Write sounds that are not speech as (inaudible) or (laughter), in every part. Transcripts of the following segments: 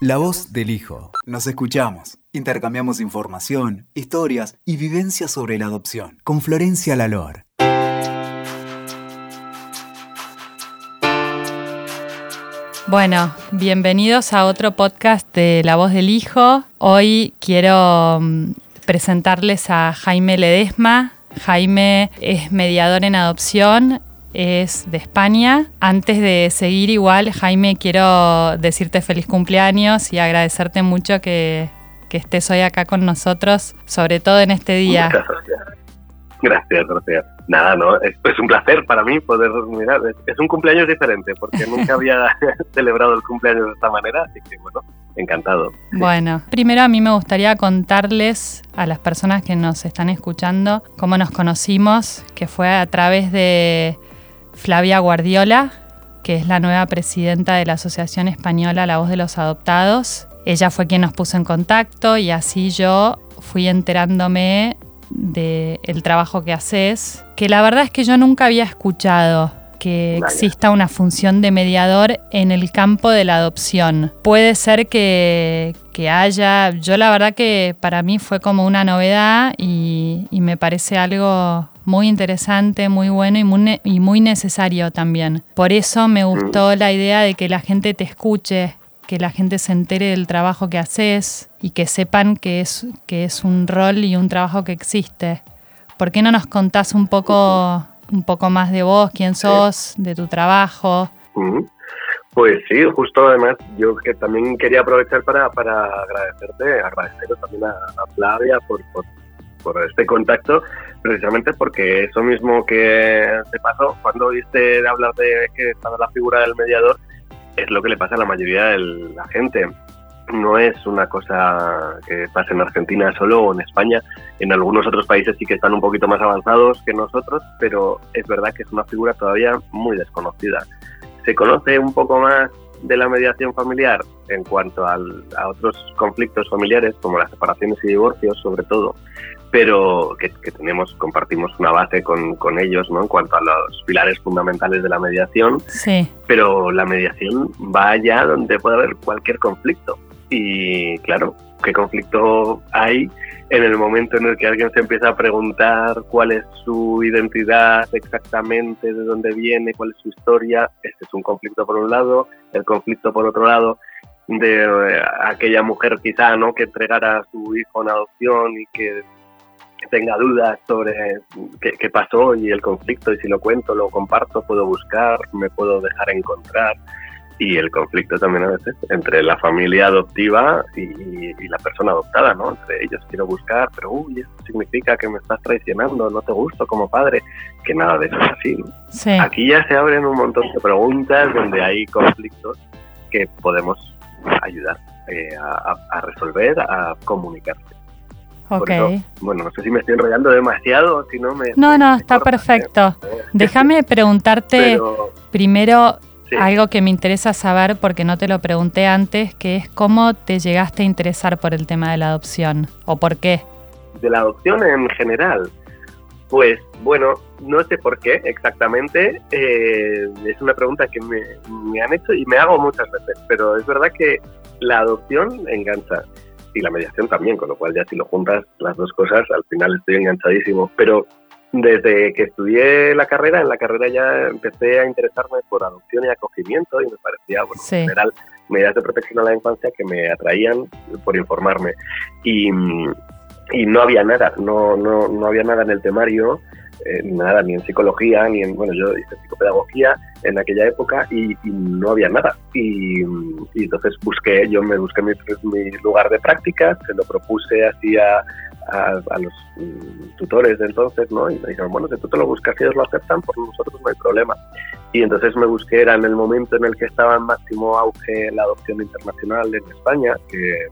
La voz del hijo. Nos escuchamos. Intercambiamos información, historias y vivencias sobre la adopción. Con Florencia Lalor. Bueno, bienvenidos a otro podcast de La Voz del Hijo. Hoy quiero mm, presentarles a Jaime Ledesma. Jaime es mediador en adopción, es de España. Antes de seguir igual, Jaime, quiero decirte feliz cumpleaños y agradecerte mucho que, estés hoy acá con nosotros, sobre todo en este día. Gracias, gracias. Nada, no, es, un placer para mí poder mirar. Es, un cumpleaños diferente porque (laughs) nunca había (laughs) celebrado el cumpleaños de esta manera, así que bueno, encantado. Bueno, primero a mí me gustaría contarles a las personas que nos están escuchando cómo nos conocimos, que fue a través de Flavia Guardiola, que es la nueva presidenta de la Asociación Española La Voz de los Adoptados. Ella fue quien nos puso en contacto y así yo fui enterándome del trabajo que haces, que la verdad es que yo nunca había escuchado que exista una función de mediador en el campo de la adopción. Puede ser que, haya, yo la verdad que para mí fue como una novedad y, me parece algo muy interesante, muy bueno y muy, y muy necesario también. Por eso me gustó mm. la idea de que la gente te escuche, que la gente se entere del trabajo que haces y que sepan que es, que es un rol y un trabajo que existe. ¿Por qué no nos contás un poco, un poco más de vos, quién sos, de tu trabajo? Pues sí, justo además yo que también quería aprovechar para, para agradecerte, agradeceros también a, Flavia por, por, por, este contacto, precisamente porque eso mismo que te pasó cuando oíste hablar de que estaba la figura del mediador, es lo que le pasa a la mayoría de la gente. No es una cosa que pase en Argentina solo o en España. En algunos otros países sí que están un poquito más avanzados que nosotros, pero es verdad que es una figura todavía muy desconocida. Se conoce un poco más de la mediación familiar en cuanto a otros conflictos familiares, como las separaciones y divorcios, sobre todo, pero que, tenemos, compartimos una base con, con, ellos, ¿no? En cuanto a los pilares fundamentales de la mediación. Sí. Pero la mediación va allá donde puede haber cualquier conflicto. Y claro, ¿qué conflicto hay en el momento en el que alguien se empieza a preguntar cuál es su identidad exactamente, de dónde viene, cuál es su historia? Este es un conflicto por un lado, el conflicto por otro lado de eh, aquella mujer quizá no que entregara a su hijo en adopción y que tenga dudas sobre qué, pasó y el conflicto, y si lo cuento, lo comparto, puedo buscar, me puedo dejar encontrar. Y el conflicto también a veces entre la familia adoptiva y, la persona adoptada, ¿no? Entre ellos quiero buscar, pero uy, eso significa que me estás traicionando, no te gusto como padre, que nada de eso es así. Aquí ya se abren un montón de preguntas donde hay conflictos que podemos ayudar eh, a, a resolver, a comunicarse. Ok. bueno, no sé si me estoy enrollando demasiado si no me... No, no, está perfecto. Déjame preguntarte primero algo que me interesa saber porque no te lo pregunté antes, que es cómo te llegaste a interesar por el tema de la adopción o por qué. De la adopción en general. Pues bueno, no sé por qué exactamente. Eh, es una pregunta que me, me han hecho y me hago muchas veces, pero es verdad que la adopción engancha y la mediación también, con lo cual ya si lo juntas las dos cosas, al final estoy enganchadísimo. Pero desde que estudié la carrera, en la carrera ya empecé a interesarme por adopción y acogimiento y me parecía, bueno, en general, medidas de protección a la infancia que me atraían por informarme. Y, y no había nada, no, no, no había nada en el temario eh, nada, ni en psicología, ni en, bueno, yo hice psicopedagogía en aquella época y, no había nada. Y, entonces busqué, yo me busqué mi, lugar de práctica, se lo propuse así a, a, los mm, tutores de entonces, ¿no? Y me dijeron, bueno, si tú te lo buscas y ellos lo aceptan, por nosotros no hay problema. Y entonces me busqué, era en el momento en el que estaba en máximo auge la adopción internacional en España, que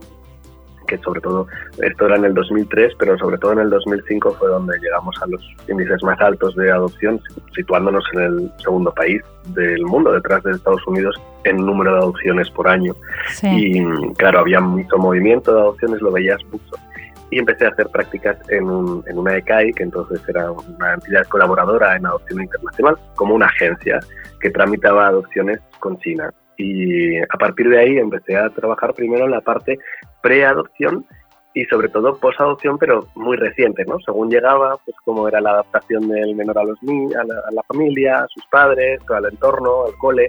que sobre todo, esto era en el 2003, pero sobre todo en el 2005 fue donde llegamos a los índices más altos de adopción, situándonos en el segundo país del mundo, detrás de Estados Unidos, en número de adopciones por año. Y claro, había mucho movimiento de adopciones, lo veías mucho. Y empecé a hacer prácticas en, un, en una ECAI, que entonces era una entidad colaboradora en adopción internacional, como una agencia que tramitaba adopciones con China Y a partir de ahí empecé a trabajar primero en la parte preadopción y sobre todo posadopción, pero muy reciente, ¿no? Según llegaba, pues cómo era la adaptación del menor a los niños, a la, familia, a sus padres, al entorno, al cole,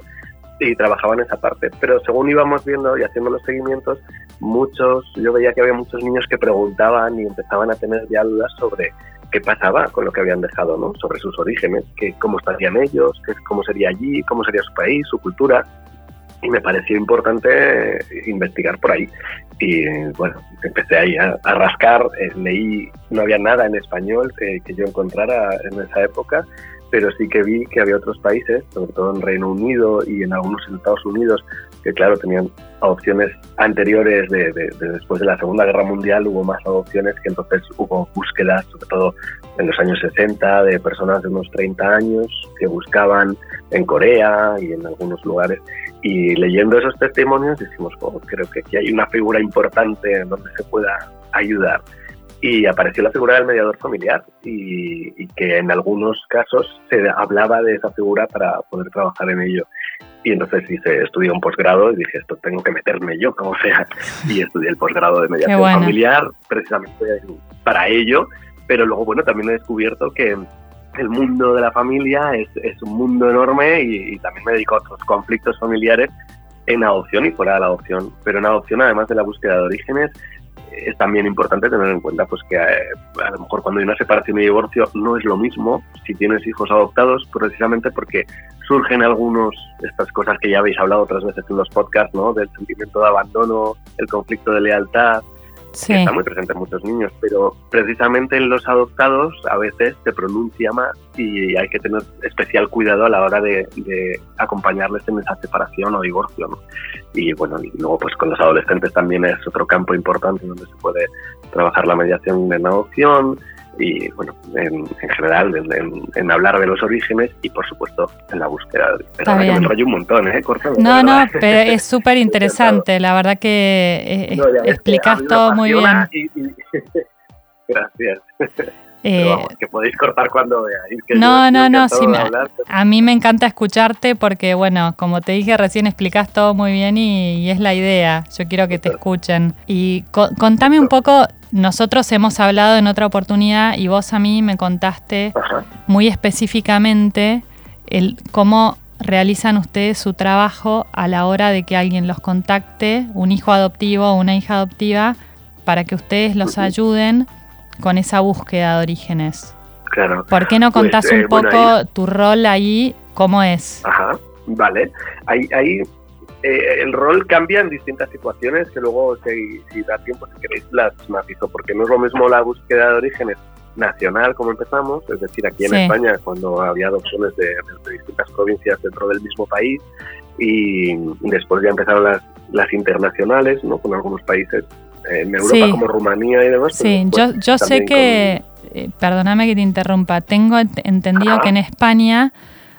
y trabajaba en esa parte. Pero según íbamos viendo y haciendo los seguimientos, muchos, yo veía que había muchos niños que preguntaban y empezaban a tener ya dudas sobre qué pasaba con lo que habían dejado, ¿no? Sobre sus orígenes, que, cómo estarían ellos, que, cómo sería allí, cómo sería su país, su cultura y me pareció importante investigar por ahí. Y bueno, empecé ahí a, rascar, eh, leí, no había nada en español que, que, yo encontrara en esa época, pero sí que vi que había otros países, sobre todo en Reino Unido y en algunos Estados Unidos, que claro, tenían adopciones anteriores de, después de la Segunda Guerra Mundial, hubo más adopciones que entonces hubo búsquedas, sobre todo en los años 60, de personas de unos 30 años que buscaban en Corea y en algunos lugares. Y leyendo esos testimonios decimos, oh, creo que aquí hay una figura importante en donde se pueda ayudar. Y apareció la figura del mediador familiar y, y que en algunos casos se hablaba de esa figura para poder trabajar en ello. Y entonces hice, estudié un posgrado y dije, esto tengo que meterme yo, (laughs) como sea. Y estudié el posgrado de mediación familiar precisamente para ello. Pero luego, bueno, también he descubierto que el mundo de la familia es, es un mundo enorme y, y, también me dedico a otros conflictos familiares en adopción y fuera de la adopción. Pero en adopción, además de la búsqueda de orígenes, es también importante tener en cuenta pues que eh, a lo mejor cuando hay una separación y divorcio no es lo mismo si tienes hijos adoptados precisamente porque surgen algunos estas cosas que ya habéis hablado otras veces en los podcasts, ¿no? Del sentimiento de abandono, el conflicto de lealtad, está muy presente en muchos niños, pero precisamente en los adoptados a veces se pronuncia más y hay que tener especial cuidado a la hora de, acompañarles en esa separación o divorcio. Y bueno, y luego pues con los adolescentes también es otro campo importante donde se puede trabajar la mediación en adopción, y bueno, en, general, en, hablar de los orígenes y por supuesto en la búsqueda. Pero me enrollo un montón, ¿eh? no, no, pero es (laughs) súper interesante, la verdad que eh, explicas todo muy bien. (laughs) Gracias. Eh, que podéis cortar cuando veáis. no, no, no, sí, a mí me encanta escucharte porque, bueno, como te dije recién, explicas todo muy bien y, es la idea. Yo quiero que te escuchen. Y contame un poco, nosotros hemos hablado en otra oportunidad y vos a mí me contaste muy específicamente el cómo realizan ustedes su trabajo a la hora de que alguien los contacte, un hijo adoptivo o una hija adoptiva, para que ustedes los ayuden con esa búsqueda de orígenes. Claro. ¿Por qué no pues, contás un eh, poco tu rol ahí? ¿Cómo es? Ajá, vale. Ahí, ahí eh, el rol cambia en distintas situaciones que luego, si, si da tiempo, si queréis, las matizo, porque no es lo mismo la búsqueda de orígenes nacional como empezamos, es decir, aquí en España, cuando había adopciones de, de, distintas provincias dentro del mismo país, y después ya empezaron las, las internacionales, ¿no? con algunos países en Europa como Rumanía y demás. Sí, yo, yo sé que, eh, perdóname que te interrumpa, tengo entendido que en España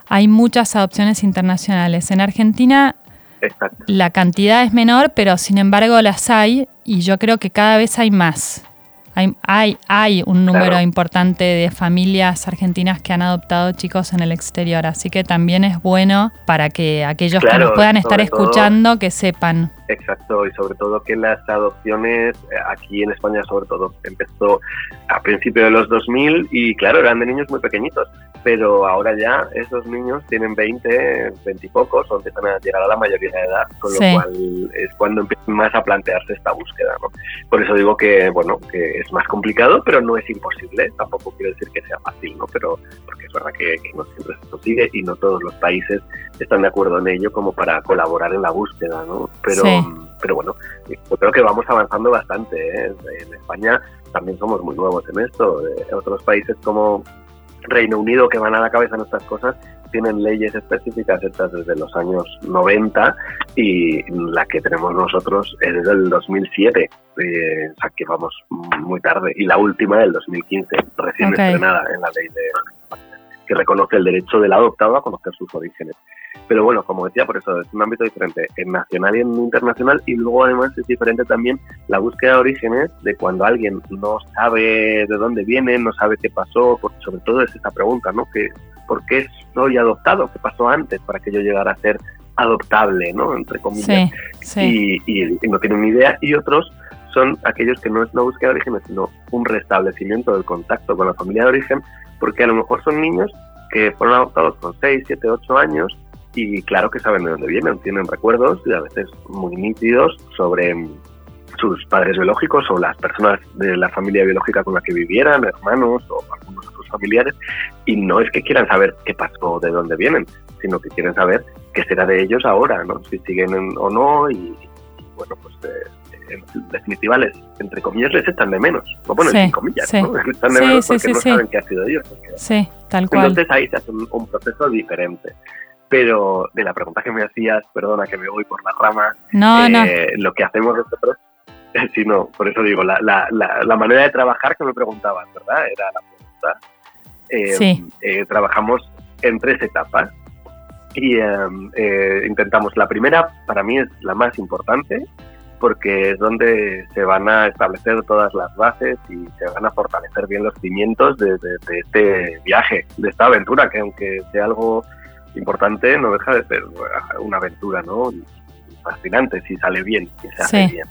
hay muchas adopciones internacionales. En Argentina la cantidad es menor, pero sin embargo las hay y yo creo que cada vez hay más. Hay, hay, un número importante de familias argentinas que han adoptado chicos en el exterior, así que también es bueno para que aquellos que nos puedan estar escuchando que sepan. Exacto, y sobre todo que las adopciones eh, aquí en España sobre todo empezó a principios de los 2000 y claro, eran de niños muy pequeñitos, pero ahora ya esos niños tienen 20, 20 y pocos o empiezan a llegar a la mayoría de edad, con lo cual es cuando empiezan más a plantearse esta búsqueda. ¿no? Por eso digo que, bueno, que es más complicado, pero no es imposible, tampoco quiero decir que sea fácil, ¿no? pero porque es verdad que, no siempre se consigue y no todos los países están de acuerdo en ello como para colaborar en la búsqueda, ¿no? Pero pero bueno, yo creo que vamos avanzando bastante. ¿eh? En España también somos muy nuevos en esto. En otros países como Reino Unido, que van a la cabeza en estas cosas, tienen leyes específicas hechas desde los años 90 y la que tenemos nosotros es del 2007, eh, o sea que vamos muy tarde. Y la última del 2015, recién estrenada en la ley de, que reconoce el derecho del adoptado a conocer sus orígenes. Pero bueno, como decía, por eso es un ámbito diferente en nacional y en internacional. Y luego además es diferente también la búsqueda de orígenes de cuando alguien no sabe de dónde viene, no sabe qué pasó, porque sobre todo es esa pregunta, ¿no? Que, ¿Por qué soy adoptado? ¿Qué pasó antes para que yo llegara a ser adoptable, ¿no? Entre comillas. Y, no tienen ni idea. Y otros son aquellos que no es una búsqueda de origen, sino un restablecimiento del contacto con la familia de origen, porque a lo mejor son niños que fueron adoptados con 6, 7, 8 años y claro que saben de dónde vienen, tienen recuerdos y a veces muy nítidos sobre sus padres biológicos o las personas de la familia biológica con la que vivieran, hermanos o algunos otros familiares, y no es que quieran saber qué pasó, de dónde vienen, sino que quieren saber qué será de ellos ahora, ¿no? Si siguen o no y, bueno, pues eh, en definitiva les, entre comillas, les echan de menos. No ponen sí, comillas, ¿no? Les echan de menos porque no saben qué ha sido ellos. Sí, tal cual. Entonces ahí se hace un, proceso diferente. Pero de la pregunta que me hacías, perdona que me voy por la rama, no, eh, lo que hacemos nosotros, (laughs) sí, no, por eso digo, la, la, la, manera de trabajar que me preguntabas, ¿verdad? Era la pregunta. Eh, sí. Eh, trabajamos en tres etapas y intentamos, la primera para mí es la más importante, porque es donde se van a establecer todas las bases y se van a fortalecer bien los cimientos de, este viaje, de esta aventura, que aunque sea algo importante, no deja de ser una aventura, ¿no? Fascinante si sale bien, si se hace bien.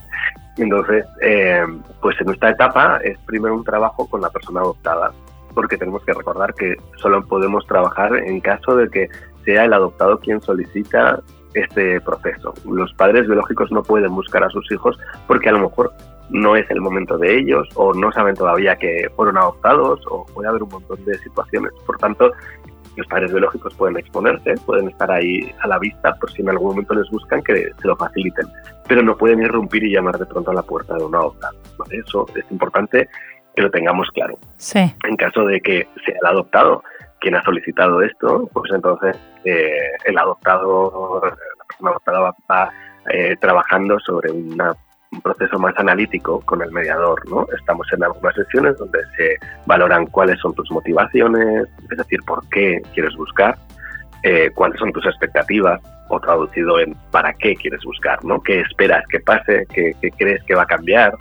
Entonces, eh, pues en esta etapa es primero un trabajo con la persona adoptada, porque tenemos que recordar que solo podemos trabajar en caso de que sea el adoptado quien solicita este proceso. Los padres biológicos no pueden buscar a sus hijos porque a lo mejor no es el momento de ellos o no saben todavía que fueron adoptados o puede haber un montón de situaciones. Por tanto, los padres biológicos pueden exponerse, pueden estar ahí a la vista por si en algún momento les buscan que se lo faciliten, pero no pueden irrumpir y llamar de pronto a la puerta de un adoptado. Eso es importante que lo tengamos claro. Sí. En caso de que sea el adoptado quien ha solicitado esto, pues entonces eh, el adoptado, la persona adoptada va, eh, trabajando sobre un proceso más analítico con el mediador, ¿no? Estamos en algunas sesiones donde se valoran cuáles son tus motivaciones, es decir, por qué quieres buscar, eh, cuáles son tus expectativas, o traducido en para qué quieres buscar, ¿no? ¿Qué esperas que pase? ¿Qué, crees que va a cambiar?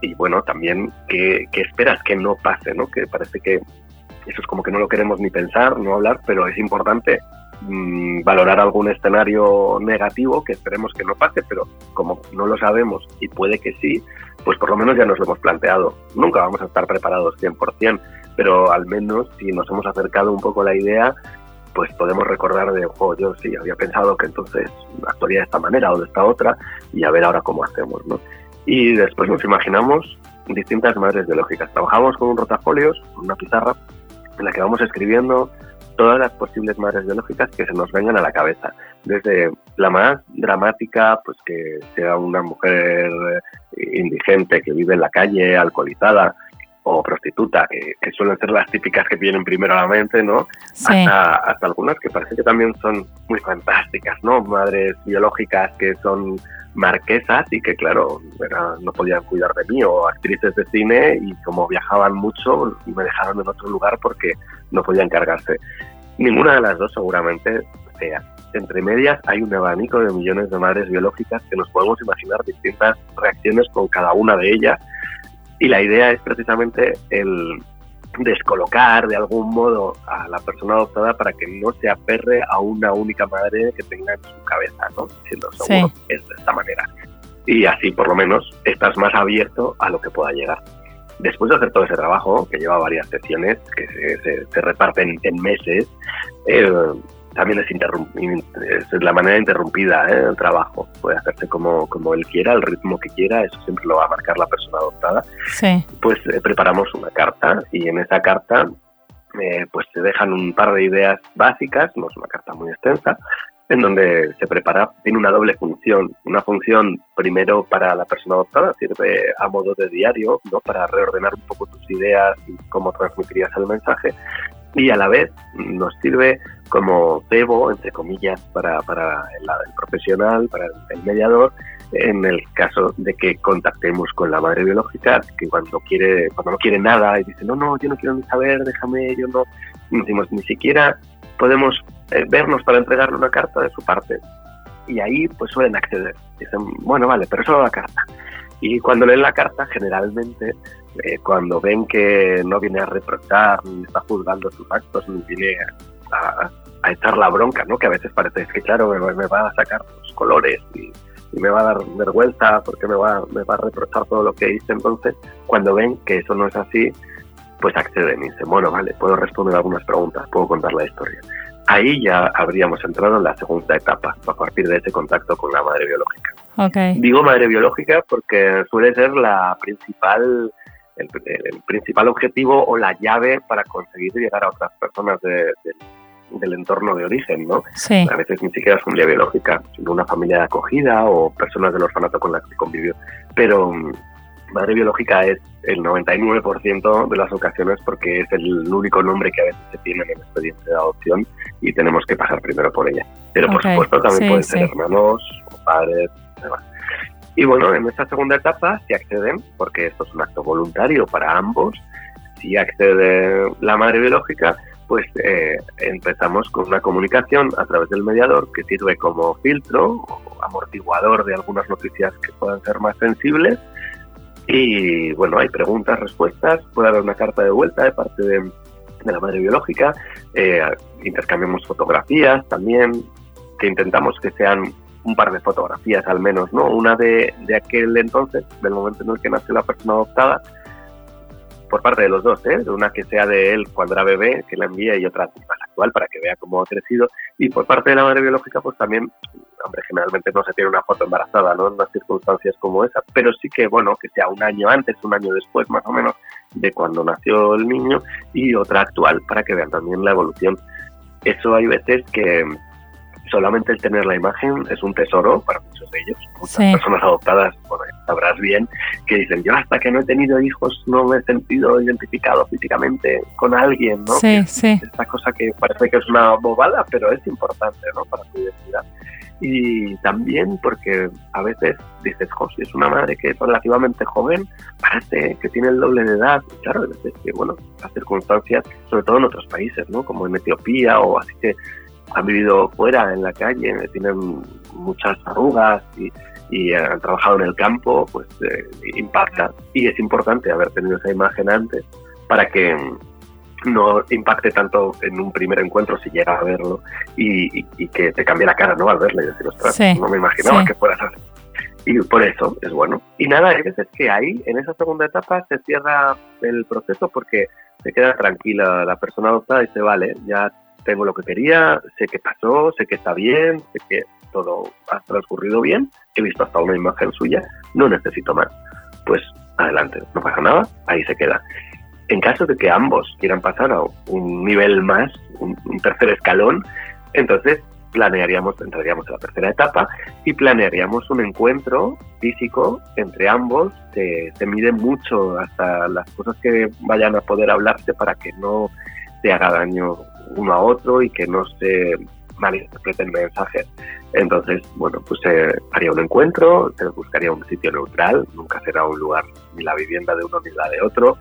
y bueno, también ¿qué, ¿qué, esperas que no pase, ¿no? Que parece que eso es como que no lo queremos ni pensar, no hablar, pero es importante mm, valorar algún escenario negativo que esperemos que no pase, pero como no lo sabemos y puede que sí, pues por lo menos ya nos lo hemos planteado. Nunca vamos a estar preparados 100%, pero al menos si nos hemos acercado un poco a la idea, pues podemos recordar de, oh, yo sí, había pensado que entonces actuaría de esta manera o de esta otra y a ver ahora cómo hacemos, ¿no? Y después nos imaginamos distintas madres biológicas. Trabajamos con un rotafolios, una pizarra, en la que vamos escribiendo todas las posibles madres biológicas que se nos vengan a la cabeza. Desde la más dramática, pues que sea una mujer indigente que vive en la calle, alcoholizada o prostituta, que, suelen ser las típicas que vienen primero a la mente, ¿no? Hasta, hasta algunas que parece que también son muy fantásticas, ¿no? Madres biológicas que son marquesas y que claro, no podían cuidar de mí o actrices de cine y como viajaban mucho me dejaron en otro lugar porque no podían cargarse. Ninguna de las dos seguramente sea. Entre medias hay un abanico de millones de madres biológicas que nos podemos imaginar distintas reacciones con cada una de ellas y la idea es precisamente el descolocar de algún modo a la persona adoptada para que no se aferre a una única madre que tenga en su cabeza, ¿no? Siendo seguro es de esta manera. Y así por lo menos estás más abierto a lo que pueda llegar. Después de hacer todo ese trabajo, que lleva varias sesiones, que se, reparten en meses, eh, también es, es la manera interrumpida ¿eh? del trabajo. Puede hacerse como, como él quiera, el ritmo que quiera, eso siempre lo va a marcar la persona adoptada. Sí. Pues eh, preparamos una carta y en esa carta eh, pues se dejan un par de ideas básicas, no es una carta muy extensa, en donde se prepara, tiene una doble función. Una función primero para la persona adoptada, sirve a modo de diario, ¿no? para reordenar un poco tus ideas y cómo transmitirías el mensaje y a la vez nos sirve como cebo, entre comillas, para, para el, profesional, para el, mediador, en el caso de que contactemos con la madre biológica, que cuando quiere, cuando no quiere nada y dice, no, no, yo no quiero ni saber, déjame, yo no, decimos, ni siquiera podemos eh, vernos para entregarle una carta de su parte. Y ahí pues suelen acceder. Dicen, bueno, vale, pero solo la carta. Y cuando leen la carta, generalmente eh, cuando ven que no viene a reprochar, ni está juzgando sus actos, ni viene a, a echar la bronca, ¿no? Que a veces parece que, claro, me, va a sacar los colores y, me va a dar vergüenza porque me va, me va a reprochar todo lo que hice. Entonces, cuando ven que eso no es así, pues acceden y dicen, bueno, vale, puedo responder algunas preguntas, puedo contar la historia. Ahí ya habríamos entrado en la segunda etapa, a partir de ese contacto con la madre biológica. Okay. Digo madre biológica porque suele ser la principal el, principal objetivo o la llave para conseguir llegar a otras personas del entorno de origen, ¿no? Sí. A veces ni siquiera es familia biológica, sino una familia de acogida o personas del orfanato con las que convivió. Pero madre biológica es el 99% de las ocasiones porque es el único nombre que a veces se tiene en el expediente de adopción y tenemos que pasar primero por ella. Pero por supuesto también pueden ser hermanos o padres, demás. Y bueno, en esta segunda etapa, si acceden, porque esto es un acto voluntario para ambos, si accede la madre biológica, pues eh, empezamos con una comunicación a través del mediador que sirve como filtro o amortiguador de algunas noticias que puedan ser más sensibles. Y bueno, hay preguntas, respuestas, puede haber una carta de vuelta de parte de, la madre biológica, eh, intercambiamos fotografías también, que intentamos que sean un par de fotografías al menos, ¿no? Una de, de aquel entonces, del momento en el que nació la persona adoptada, por parte de los dos, ¿eh? Una que sea de él cuando era bebé, que la envía, y otra más actual para que vea cómo ha crecido. Y por parte de la madre biológica, pues también, hombre, generalmente no se tiene una foto embarazada, ¿no? En unas circunstancias como esa, pero sí que, bueno, que sea un año antes, un año después, más o menos, de cuando nació el niño, y otra actual, para que vean también la evolución. Eso hay veces que, solamente el tener la imagen es un tesoro para muchos de ellos. Muchas personas adoptadas, bueno, sabrás bien, que dicen, yo hasta que no he tenido hijos no me he sentido identificado físicamente con alguien, ¿no? Sí, sí. Esta cosa que parece que es una bobada, pero es importante, ¿no? Para su identidad. Y también porque a veces dices, José, es una madre que es relativamente joven, parece que tiene el doble de edad. claro, a veces que, bueno, las circunstancias, sobre todo en otros países, ¿no? Como en Etiopía o así que han vivido fuera, en la calle, tienen muchas arrugas y, han trabajado en el campo, pues eh, impacta. Y es importante haber tenido esa imagen antes para que no impacte tanto en un primer encuentro si llega a verlo y, que te cambie la cara ¿no? al verle y decir, ostras, no me imaginaba que fueras así. Y por eso es bueno. Y nada, hay veces que ahí, en esa segunda etapa, se cierra el proceso porque se queda tranquila la persona adoptada y dice, vale, ya tengo lo que quería, sé que pasó, sé que está bien, sé que todo ha transcurrido bien, he visto hasta una imagen suya, no necesito más. Pues adelante, no pasa nada, ahí se queda. En caso de que ambos quieran pasar a un nivel más, un, tercer escalón, entonces planearíamos, entraríamos en la tercera etapa y planearíamos un encuentro físico entre ambos. Se, se mide mucho hasta las cosas que vayan a poder hablarse para que no se haga daño uno a otro y que no se malinterpreten mensajes. Entonces, bueno, pues se haría un encuentro, se buscaría un sitio neutral, nunca será un lugar ni la vivienda de uno ni la de otro.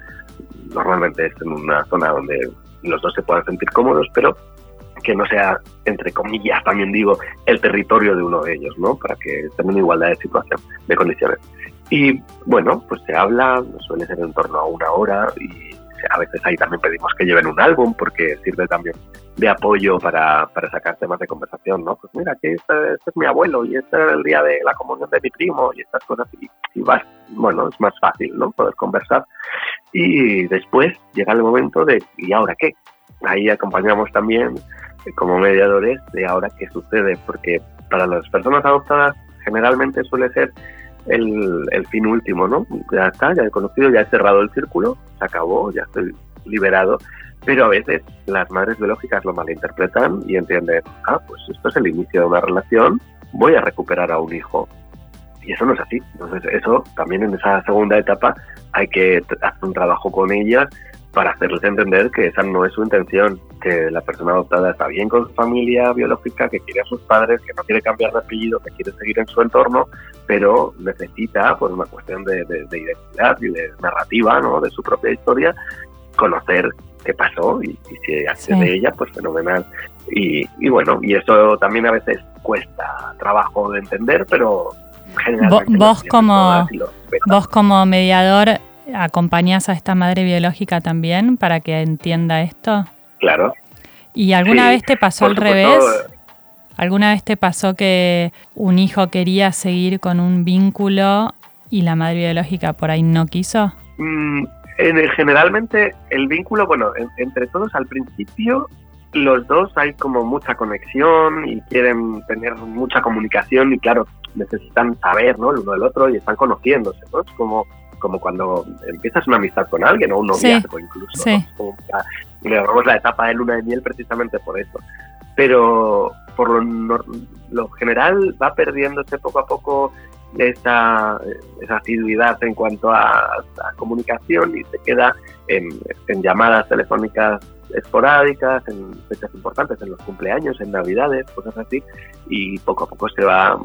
Normalmente es en una zona donde los dos se puedan sentir cómodos, pero que no sea, entre comillas, también digo, el territorio de uno de ellos, ¿no? Para que estén en igualdad de situación, de condiciones. Y bueno, pues se habla, suele ser en torno a una hora y a veces ahí también pedimos que lleven un álbum porque sirve también de apoyo para, para sacar temas de conversación, ¿no? Pues mira, aquí este, este, es mi abuelo y este es el día de la comunión de mi primo y estas cosas y, y vas, bueno, es más fácil, ¿no? Poder conversar. Y después llega el momento de, ¿y ahora qué? Ahí acompañamos también eh, como mediadores de ahora qué sucede, porque para las personas adoptadas generalmente suele ser el, fin último, ¿no? Ya está, ya he conocido, ya he cerrado el círculo, se acabó, ya estoy liberado. Pero a veces las madres biológicas lo malinterpretan y entienden, ah, pues esto es el inicio de una relación, voy a recuperar a un hijo. Y eso no es así. Entonces, eso también en esa segunda etapa hay que hacer un trabajo con ellas para hacerles entender que esa no es su intención, que la persona adoptada está bien con su familia biológica, que quiere a sus padres, que no quiere cambiar de apellido, que quiere seguir en su entorno, pero necesita, por una cuestión de, identidad y de narrativa, ¿no? de su propia historia, conocer qué pasó y, si accede de ella, pues fenomenal. Y, y, bueno, y eso también a veces cuesta trabajo de entender, pero generalmente... Vos como, vos como mediador ¿Acompañas a esta madre biológica también para que entienda esto? Claro. ¿Y alguna vez te pasó al revés? ¿Alguna vez te pasó que un hijo quería seguir con un vínculo y la madre biológica por ahí no quiso? Mm, en generalmente el vínculo, bueno, entre todos al principio los dos hay como mucha conexión y quieren tener mucha comunicación y claro, necesitan saber, ¿no? El uno del otro y están conociéndose, ¿no? Es como como cuando empiezas una amistad con alguien o un noviazgo incluso. Sí. le robamos la etapa de luna de miel precisamente por eso. Pero por lo, general va perdiéndose poco a poco esa, esa asiduidad en cuanto a, comunicación y se queda en, en, llamadas telefónicas esporádicas, en fechas importantes, en los cumpleaños, en navidades, cosas así, y poco a poco se va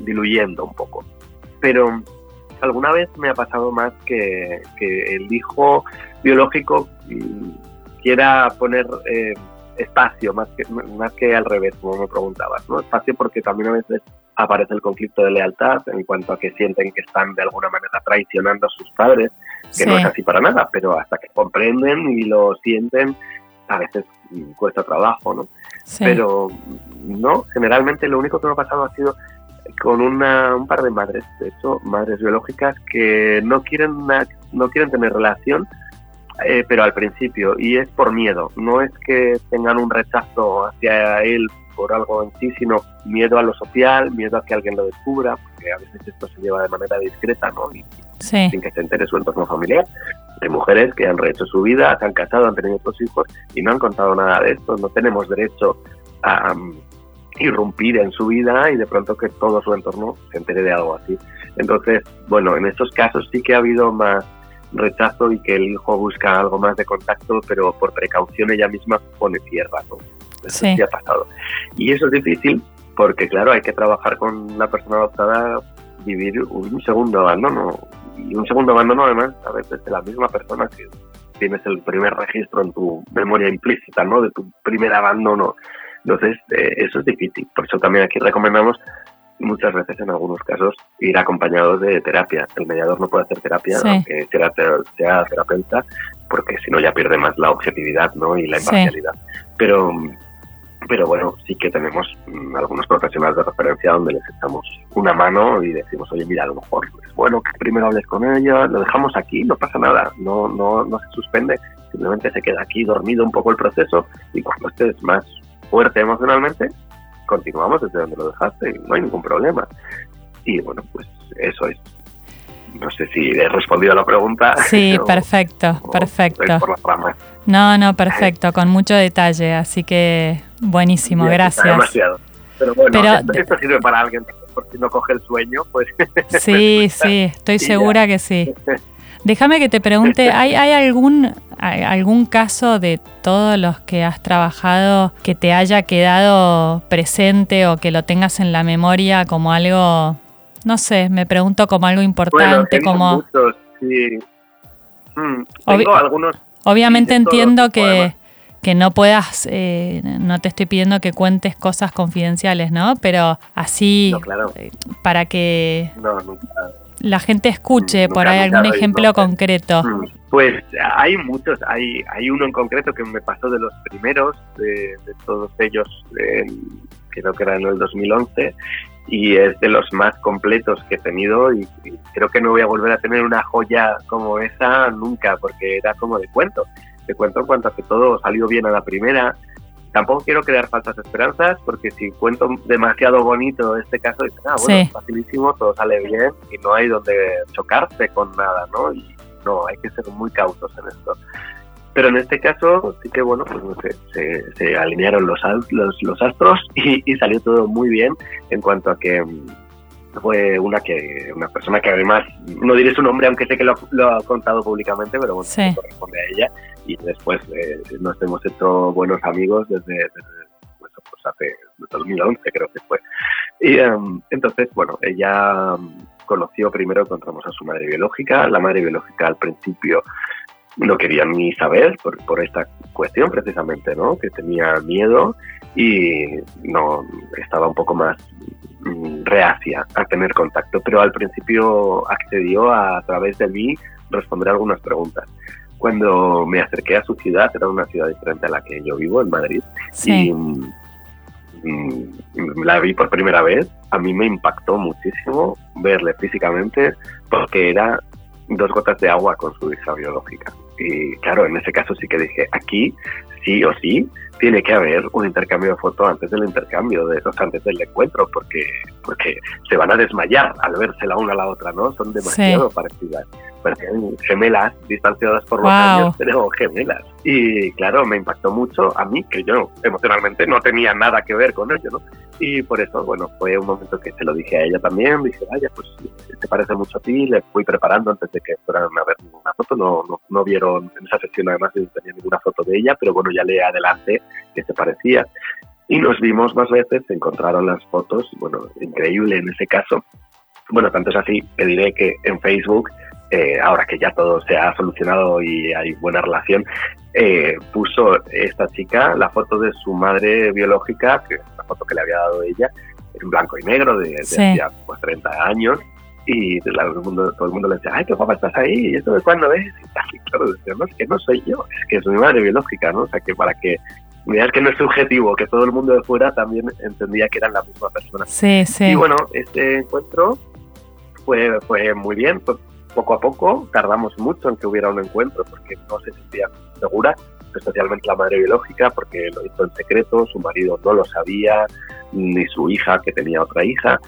diluyendo un poco. Pero alguna vez me ha pasado más que, el hijo biológico quiera poner eh, espacio más que, más que al revés, como me preguntabas, ¿no? Espacio porque también a veces aparece el conflicto de lealtad en cuanto a que sienten que están de alguna manera traicionando a sus padres, que no es así para nada, pero hasta que comprenden y lo sienten, a veces cuesta trabajo, ¿no? Pero no, generalmente lo único que me ha pasado ha sido con una, un par de madres, de hecho, madres biológicas que no quieren, no quieren tener relación, eh, pero al principio, y es por miedo, no es que tengan un rechazo hacia él por algo en sí, sino miedo a lo social, miedo a que alguien lo descubra, porque a veces esto se lleva de manera discreta, ¿no? Y, sin que se entere su entorno familiar. Hay mujeres que han rehecho su vida, se han casado, han tenido dos hijos y no han contado nada de esto. No tenemos derecho a, irrumpir en su vida y de pronto que todo su entorno se entere de algo así. Entonces, bueno, en estos casos sí que ha habido más rechazo y que el hijo busca algo más de contacto, pero por precaución ella misma pone tierra, ¿no? Eso sí. ha pasado. Y eso es difícil porque, claro, hay que trabajar con la persona adoptada, vivir un segundo abandono. Y un segundo abandono, además, a veces de la misma persona que tienes el primer registro en tu memoria implícita, ¿no? De tu primer abandono entonces, eh, eso es difícil. Por eso también aquí recomendamos muchas veces, en algunos casos, ir acompañados de terapia. El mediador no puede hacer terapia, aunque sea, sea, terapeuta, porque si no ya pierde más la objetividad ¿no? y la imparcialidad. Pero, pero bueno, sí que tenemos mm, algunos profesionales de referencia donde les echamos una mano y decimos, oye, mira, a lo mejor es bueno que primero hables con ella, lo dejamos aquí, no pasa nada, no, no, no se suspende, simplemente se queda aquí dormido un poco el proceso y cuando estés más fuerte emocionalmente, continuamos desde donde lo dejaste y no hay ningún problema. Y bueno, pues eso es. No sé si he respondido a la pregunta. Sí, (laughs) perfecto, perfecto. No, no, perfecto, con mucho detalle, así que buenísimo, gracias. Demasiado. Pero bueno, esto, sirve para alguien por si no coge el sueño, pues. Sí, (laughs) sí, estoy segura que sí. (laughs) Déjame que te pregunte, ¿hay, ¿hay algún, algún caso de todos los que has trabajado que te haya quedado presente o que lo tengas en la memoria como algo, no sé, me pregunto como algo importante, como... Muchos, sí. Mm, tengo algunos... Obviamente entiendo que, que no puedas, eh, no te estoy pidiendo que cuentes cosas confidenciales, ¿no? Pero así, eh, para que... No, nunca la gente escuche por ahí algún ejemplo concreto. Mm, pues hay muchos, hay, hay uno en concreto que me pasó de los primeros, de, todos ellos, creo que era en el 2011, y es de los más completos que he tenido y, creo que no voy a volver a tener una joya como esa nunca, porque era como de cuento. De cuento en cuanto a que todo salió bien a la primera, tampoco quiero crear falsas esperanzas porque si cuento demasiado bonito este caso, dicen, ah, bueno, facilísimo, todo sale bien y no hay donde chocarse con nada, ¿no? Y no, hay que ser muy cautos en esto. Pero en este caso sí que, bueno, pues se, alinearon los, los, los astros (laughs) y, y, salió todo muy bien en cuanto a que mm, fue una que una persona que además, no diré su nombre, aunque sé que lo, ha contado públicamente, pero bueno, corresponde a ella y después eh, nos hemos hecho buenos amigos desde, pues, pues hace 2011 creo que fue. Y em, entonces, bueno, ella em, conoció primero, encontramos a su madre biológica. La madre biológica al principio no quería ni saber por, por esta cuestión precisamente, ¿no? Que tenía miedo y no estaba un poco más mm, reacia a tener contacto, pero al principio accedió a, a través de mí responder algunas preguntas. Cuando me acerqué a su ciudad, era una ciudad diferente a la que yo vivo, en Madrid, y mm, la vi por primera vez, a mí me impactó muchísimo verle físicamente porque era dos gotas de agua con su hija biológica. Y claro, en ese caso sí que dije, aquí sí o sí tiene que haber un intercambio de fotos antes del intercambio, de, o antes del encuentro, porque, porque se van a desmayar al verse la una a la otra, ¿no? Son demasiado parecidas. Parecían gemelas, distanciadas por los años, pero gemelas. Y claro, me impactó mucho a mí, que yo emocionalmente no tenía nada que ver con ello, ¿no? Y por eso, bueno, fue un momento que se lo dije a ella también, dije, vaya, pues te parece mucho a ti, le fui preparando antes de que fueran a ver ninguna foto, no, no, no vieron en esa sesión además no tenía ninguna foto de ella, pero bueno, ya le adelante que se parecía. Y nos vimos más veces, se encontraron las fotos, bueno, increíble en ese caso. Bueno, tanto es así que diré que en Facebook, eh, ahora que ya todo se ha solucionado y hay buena relación, eh, puso esta chica la foto de su madre biológica, que foto que le había dado ella, en blanco y negro de, de pues, 30 años, y todo el mundo, todo el mundo le decía, ay, qué guapa estás ahí, ¿y esto de cuándo es? Y claro, decía, no, es que no soy yo, es que es mi madre biológica, ¿no? O sea, que para que Mirad que no es subjetivo, que todo el mundo de fuera también entendía que eran la misma persona. Sí, sí. Y bueno, este encuentro fue, fue muy bien, poco a poco, tardamos mucho en que hubiera un encuentro porque no se sentía segura, especialmente la madre biológica, porque lo hizo en secreto, su marido no lo sabía, ni su hija, que tenía otra hija,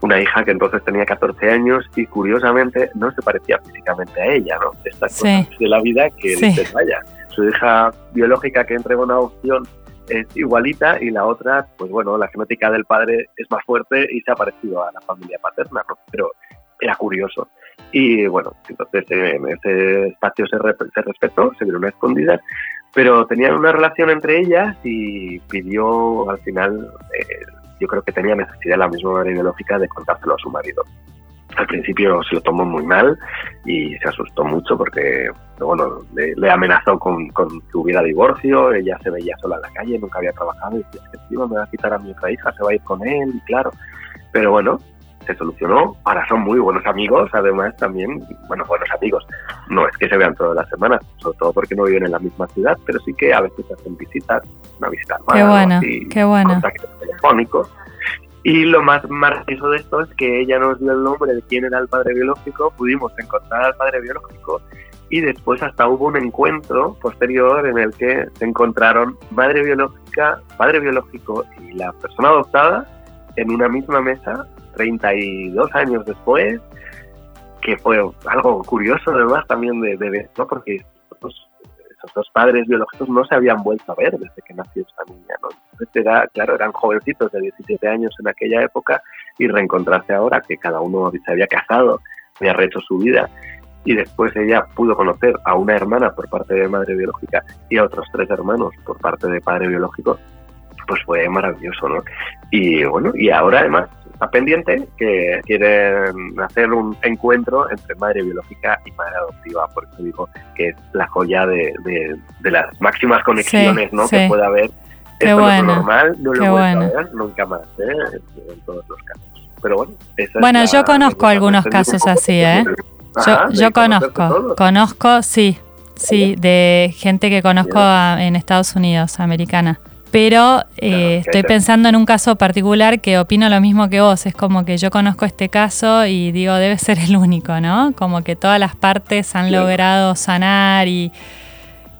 una hija que entonces tenía 14 años y curiosamente no se parecía físicamente a ella, ¿no? Estas cosas de la vida que sí. dices, vaya, su hija biológica que entregó una opción es igualita y la otra, pues bueno, la genética del padre es más fuerte y se ha parecido a la familia paterna, ¿no? Pero era curioso. Y bueno, entonces en ese espacio se, se respetó, se vieron escondidas, pero tenían una relación entre ellas y pidió al final, eh, yo creo que tenía necesidad la misma madre biológica de contárselo a su marido al principio se lo tomó muy mal y se asustó mucho porque bueno, le, amenazó con, con, que hubiera divorcio, ella se veía sola en la calle, nunca había trabajado y decía, me va a quitar a mi otra hija, se va a ir con él, y claro. Pero bueno, se solucionó, ahora son muy buenos amigos, además también, bueno, buenos amigos, no es que se vean todas las semanas, sobre todo porque no viven en la misma ciudad, pero sí que a veces hacen visitas, una visita qué bueno, qué bueno. contactos telefónicos, y lo más maravilloso de esto es que ella nos dio el nombre de quién era el padre biológico, pudimos encontrar al padre biológico y después hasta hubo un encuentro posterior en el que se encontraron madre biológica, padre biológico y la persona adoptada en una misma mesa 32 años después, que fue algo curioso además también de, ver, ¿no? porque dos padres biológicos no se habían vuelto a ver desde que nació esta niña, ¿no? Entonces era, claro, eran jovencitos de 17 años en aquella época y reencontrarse ahora que cada uno se había casado, había rehecho su vida y después ella pudo conocer a una hermana por parte de madre biológica y a otros tres hermanos por parte de padre biológico, pues fue maravilloso, ¿no? Y bueno, y ahora además está pendiente que quieren hacer un encuentro entre madre biológica y madre adoptiva, por eso digo que es la joya de, de, las máximas conexiones ¿no? que puede haber. Qué Esto bueno. no es normal, no lo bueno. a ver nunca más, ¿eh? en todos los casos. Pero bueno, esa es Bueno, la- yo conozco algunos casos así, ¿eh? Yo, Ajá, de yo conozco, conozco, sí, sí, de gente que conozco a- en Estados Unidos, americana. Pero eh, estoy pensando en un caso particular que opino lo mismo que vos. Es como que yo conozco este caso y digo, debe ser el único, ¿no? Como que todas las partes han Sí. logrado sanar y,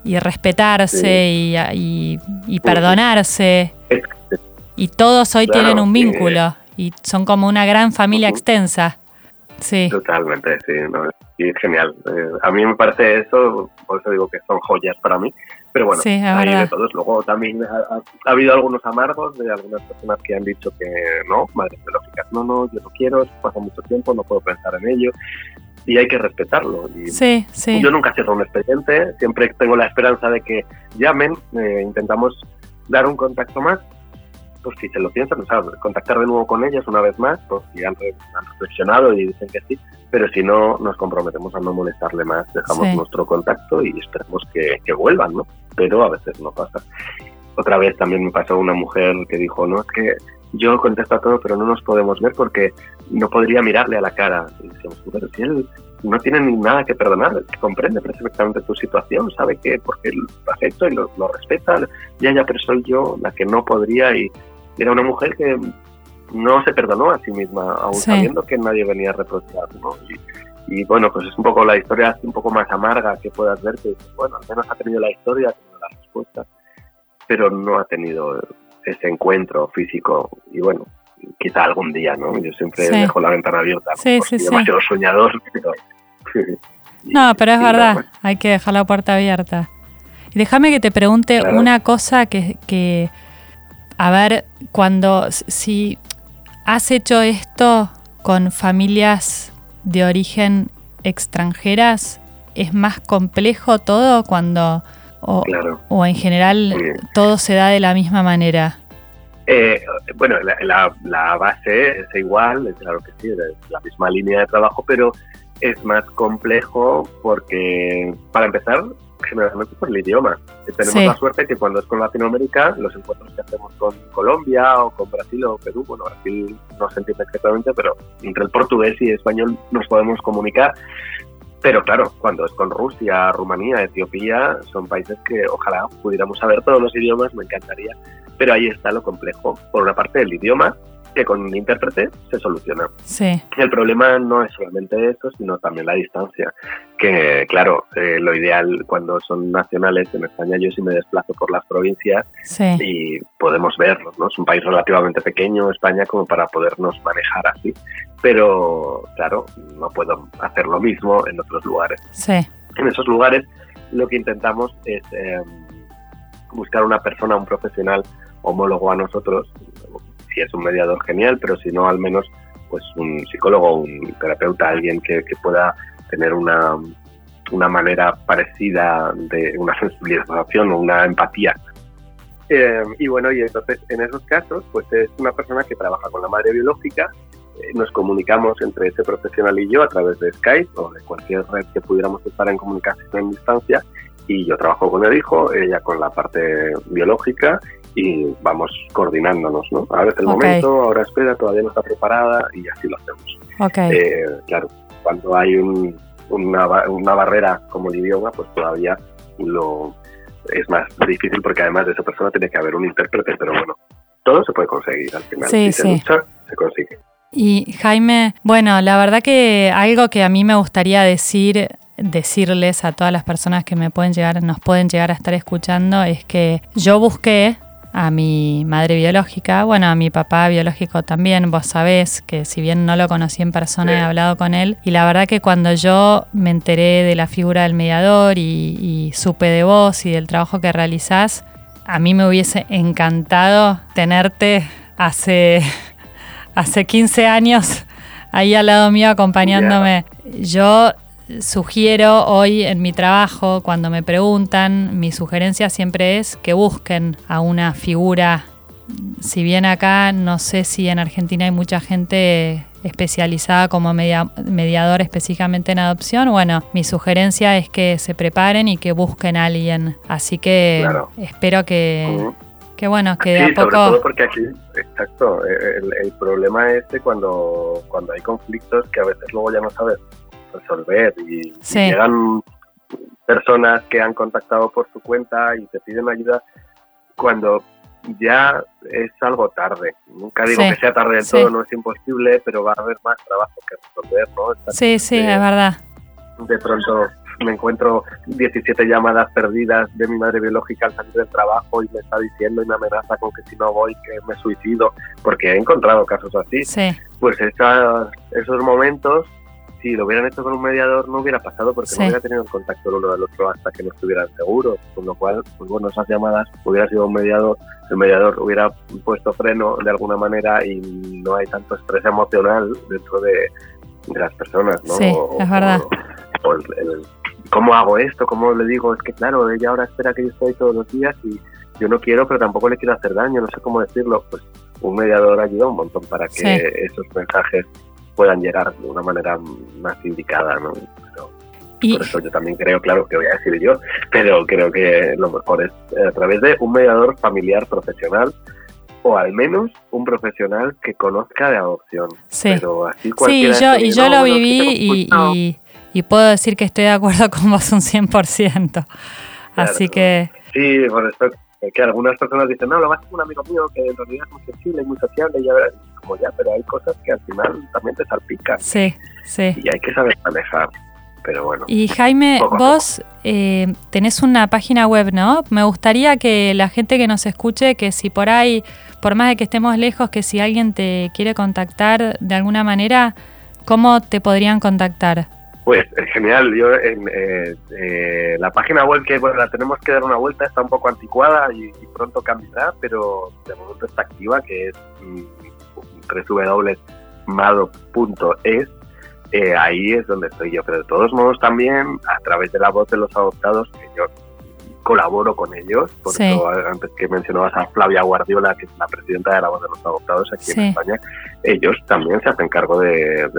y respetarse y, y- y perdonarse. Y todos hoy Claro, tienen un sí. vínculo y son como una gran familia extensa. Sí. Totalmente, sí, no, y es genial. Eh, a mí me parece eso, por eso digo que son joyas para mí. Pero bueno, Sí, hay verdad. de todos. Luego también ha, ha- ha habido algunos amargos de algunas personas que han dicho que no, madres biológicas, no, no, yo no quiero, pasa mucho tiempo, no puedo pensar en ello. Y hay que respetarlo. Y Sí, sí. Yo nunca cierro un expediente, siempre tengo la esperanza de que llamen, eh, intentamos dar un contacto más, pues si se lo piensan, o sea, contactar de nuevo con ellas una vez más, pues si han, re- han reflexionado y dicen que sí, pero si no, nos comprometemos a no molestarle más, dejamos Sí. nuestro contacto y esperemos que, que vuelvan, ¿no? Pero a veces no pasa. Otra vez también me pasó una mujer que dijo, no, es que yo contesto a todo, pero no nos podemos ver porque no podría mirarle a la cara. Y decíamos, pero si él no tiene ni nada que perdonar, comprende perfectamente tu situación, sabe que porque lo has hecho y lo, respeta, ya, ya, pero soy yo la que no podría y era una mujer que no se perdonó a sí misma, aún sabiendo que nadie venía a reprochar, ¿no? Y, bueno, pues es un poco la historia un poco más amarga que puedas ver, que bueno, al menos ha tenido la historia, ha tenido la respuesta, pero no ha tenido ese encuentro físico. Y bueno, quizá algún día, ¿no? Yo siempre dejo la ventana abierta, sí, sí, demasiado soñador, (laughs) No, pero es verdad, hay que dejar la puerta abierta. Y déjame que te pregunte una cosa que, que, a ver, cuando, si has hecho esto con familias de origen extranjeras, ¿es más complejo todo cuando, o, o en general, todo se da de la misma manera? Eh, bueno, la, base es igual, claro que sí, es la misma línea de trabajo, pero es más complejo porque, para empezar, generalmente por el idioma. Tenemos la suerte que cuando es con Latinoamérica, los encuentros que hacemos con Colombia o con Brasil o Perú, bueno, Brasil no se entiende exactamente, pero entre el portugués y español nos podemos comunicar. Pero claro, cuando es con Rusia, Rumanía, Etiopía, son países que ojalá pudiéramos saber todos los idiomas, me encantaría pero ahí está lo complejo. Por una parte, el idioma, que con un intérprete se soluciona. Sí. El problema no es solamente eso, sino también la distancia. Que, claro, eh, lo ideal cuando son nacionales en España, yo sí me desplazo por las provincias y podemos verlos, ¿no? Es un país relativamente pequeño, España, como para podernos manejar así. Pero, claro, no puedo hacer lo mismo en otros lugares. Sí. En esos lugares lo que intentamos es eh, buscar una persona, un profesional homólogo a nosotros, si es un mediador genial, pero si no, al menos pues un psicólogo, un terapeuta, alguien que, pueda tener una, una manera parecida de una (laughs) sensibilización o una empatía. Eh, y bueno, y entonces en esos casos, pues es una persona que trabaja con la madre biológica, eh, nos comunicamos entre ese profesional y yo a través de Skype o de cualquier red que pudiéramos estar en comunicación en distancia y yo trabajo con el hijo, ella con la parte biológica y vamos coordinándonos, ¿no? Ahora es el momento, ahora espera, todavía no está preparada y así lo hacemos. Eh, claro, cuando hay una, una barrera como el idioma, pues todavía lo es más difícil porque además de esa persona tiene que haber un intérprete, pero bueno, todo se puede conseguir al final. Sí, si se lucha, se consigue. Y Jaime, bueno, la verdad que algo que a mí me gustaría decir decirles a todas las personas que me pueden llegar, nos pueden llegar a estar escuchando es que yo busqué a mi madre biológica, bueno, a mi papá biológico también, vos sabés que si bien no lo conocí en persona, he hablado con él, y la verdad que cuando yo me enteré de la figura del mediador y, supe de vos y del trabajo que realizás, a mí me hubiese encantado tenerte hace, (laughs) hace 15 años ahí al lado mío acompañándome. Yo sugiero hoy en mi trabajo, cuando me preguntan, mi sugerencia siempre es que busquen a una figura. Si bien acá no sé si en Argentina hay mucha gente especializada como mediador específicamente en adopción, bueno, mi sugerencia es que se preparen y que busquen a alguien. Así que espero que, que bueno, que de a poco... Sobre todo porque aquí, exacto, el, el problema es que cuando, cuando hay conflictos que a veces luego ya no sabes resolver y, llegan personas que han contactado por su cuenta y te piden ayuda cuando ya es algo tarde. Nunca digo que sea tarde del todo, no es imposible, pero va a haber más trabajo que resolver, ¿no? sí, sí, es verdad. De pronto me encuentro 17 llamadas perdidas de mi madre biológica al salir del trabajo y me está diciendo y me amenaza con que si no voy que me suicido, porque he encontrado casos así. Pues esos momentos si lo hubieran hecho con un mediador no hubiera pasado porque no hubiera tenido el contacto el uno del otro hasta que no estuvieran seguros, con lo cual, pues bueno, esas llamadas hubiera sido un mediador, el mediador hubiera puesto freno de alguna manera y no hay tanto estrés emocional dentro de, las personas, ¿no? Sí, es verdad. ¿Cómo hago esto? ¿Cómo le digo? Es que claro, ella ahora espera que yo esté ahí todos los días y yo no quiero, pero tampoco le quiero hacer daño, no sé cómo decirlo. Pues un mediador ayuda un montón para que esos mensajes puedan llegar de una manera más indicada, ¿no? por eso yo también creo, claro, que voy a decir yo, pero creo que lo mejor es eh, a través de un mediador familiar profesional o al menos un profesional que conozca de adopción. Sí, sí yo, y yo lo viví y, y puedo decir que estoy de acuerdo (laughs) con vos un 100%. Así que... Sí, por esto que algunas personas dicen, no, lo más es un amigo mío que en realidad es muy sensible y muy sociable, y ya verás, como ya, pero hay cosas que al final también te salpican. Sí, sí. Y hay que saber manejar. Pero bueno. Y Jaime, vos eh, tenés una página web, ¿no? Me gustaría que la gente que nos escuche, que si por ahí, por más de que estemos lejos, que si alguien te quiere contactar de alguna manera, ¿cómo te podrían contactar? Pues genial, yo en eh, eh, la página web que bueno, la tenemos que dar una vuelta, está un poco anticuada y, pronto cambiará, pero de momento está activa, que es mm, www.mado.es. Eh, ahí es donde estoy yo, pero de todos modos también a través de la voz de los adoptados, que yo colaboro con ellos, por eso antes que mencionabas a Flavia Guardiola, que es la presidenta de la voz de los adoptados aquí en España, ellos también se hacen cargo de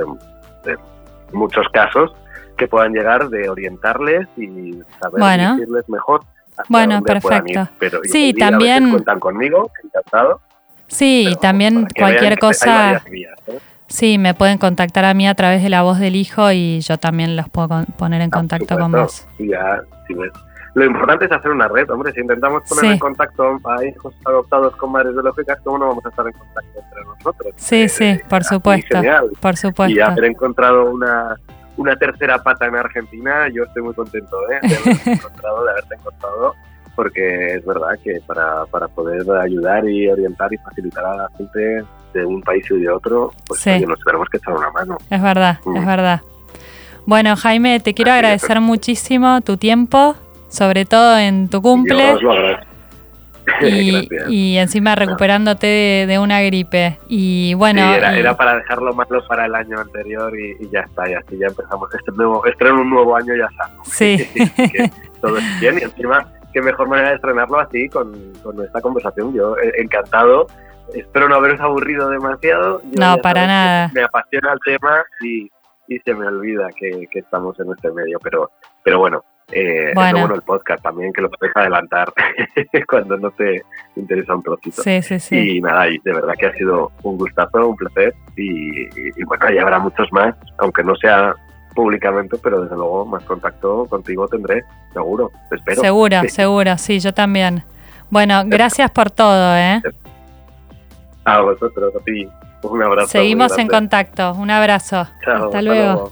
muchos casos que puedan llegar de orientarles y saber decirles mejor. Bueno, perfecto. Pero sí, también cuentan conmigo, encantado. Sí, y también cualquier cosa. ¿eh? Sí, me pueden contactar a mí a través de la voz del hijo y yo también los puedo poner en contacto con vos. ya, si ves lo importante es hacer una red, hombre. Si intentamos poner en contacto a hijos adoptados con madres biológicas, ¿cómo no vamos a estar en contacto entre nosotros? Sí, eh, sí, por supuesto. Por supuesto. Y haber encontrado una, una tercera pata en Argentina, yo estoy muy contento ¿eh? de, haberte (laughs) encontrado, de haberte encontrado, porque es verdad que para, para poder ayudar y orientar y facilitar a la gente de un país y de otro, pues nos tenemos que echar una mano. Es verdad, es mm. verdad. Bueno, Jaime, te quiero agradecer muchísimo tu tiempo, sobre todo en tu cumple. (laughs) y, encima recuperándote de, una gripe. Y bueno. era, para dejarlo malo para el año anterior y, ya está, y así ya empezamos este nuevo, estreno un nuevo año ya está. Sí. (laughs) todo es bien y encima, qué mejor manera de estrenarlo así con, con esta conversación. Yo eh, encantado. Espero no haberos aburrido demasiado. no, para nada. Me apasiona el tema y, y se me olvida que, que estamos en este medio, pero, pero bueno, eh, bueno. bueno el podcast también, que lo puedes adelantar (laughs) cuando no te interesa un trocito. Sí, sí, sí. Y nada, y de verdad que ha sido un gustazo, un placer. Y, bueno, ya habrá muchos más, aunque no sea públicamente, pero desde luego más contacto contigo tendré, seguro, espero. Seguro, seguro, sí, yo también. Bueno, gracias por todo, ¿eh? A vosotros, a ti. Un abrazo. Seguimos en contacto. Un abrazo. hasta, luego.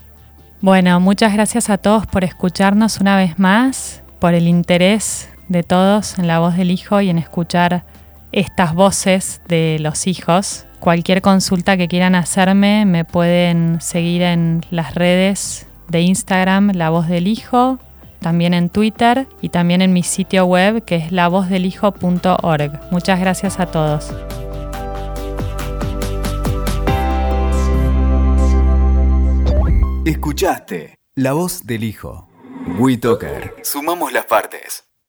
Bueno, muchas gracias a todos por escucharnos una vez más, por el interés de todos en la voz del hijo y en escuchar estas voces de los hijos. Cualquier consulta que quieran hacerme me pueden seguir en las redes de Instagram La Voz del Hijo, también en Twitter y también en mi sitio web que es lavozdelhijo.org. Muchas gracias a todos. Escuchaste La Voz del Hijo. WeToker. Sumamos las partes.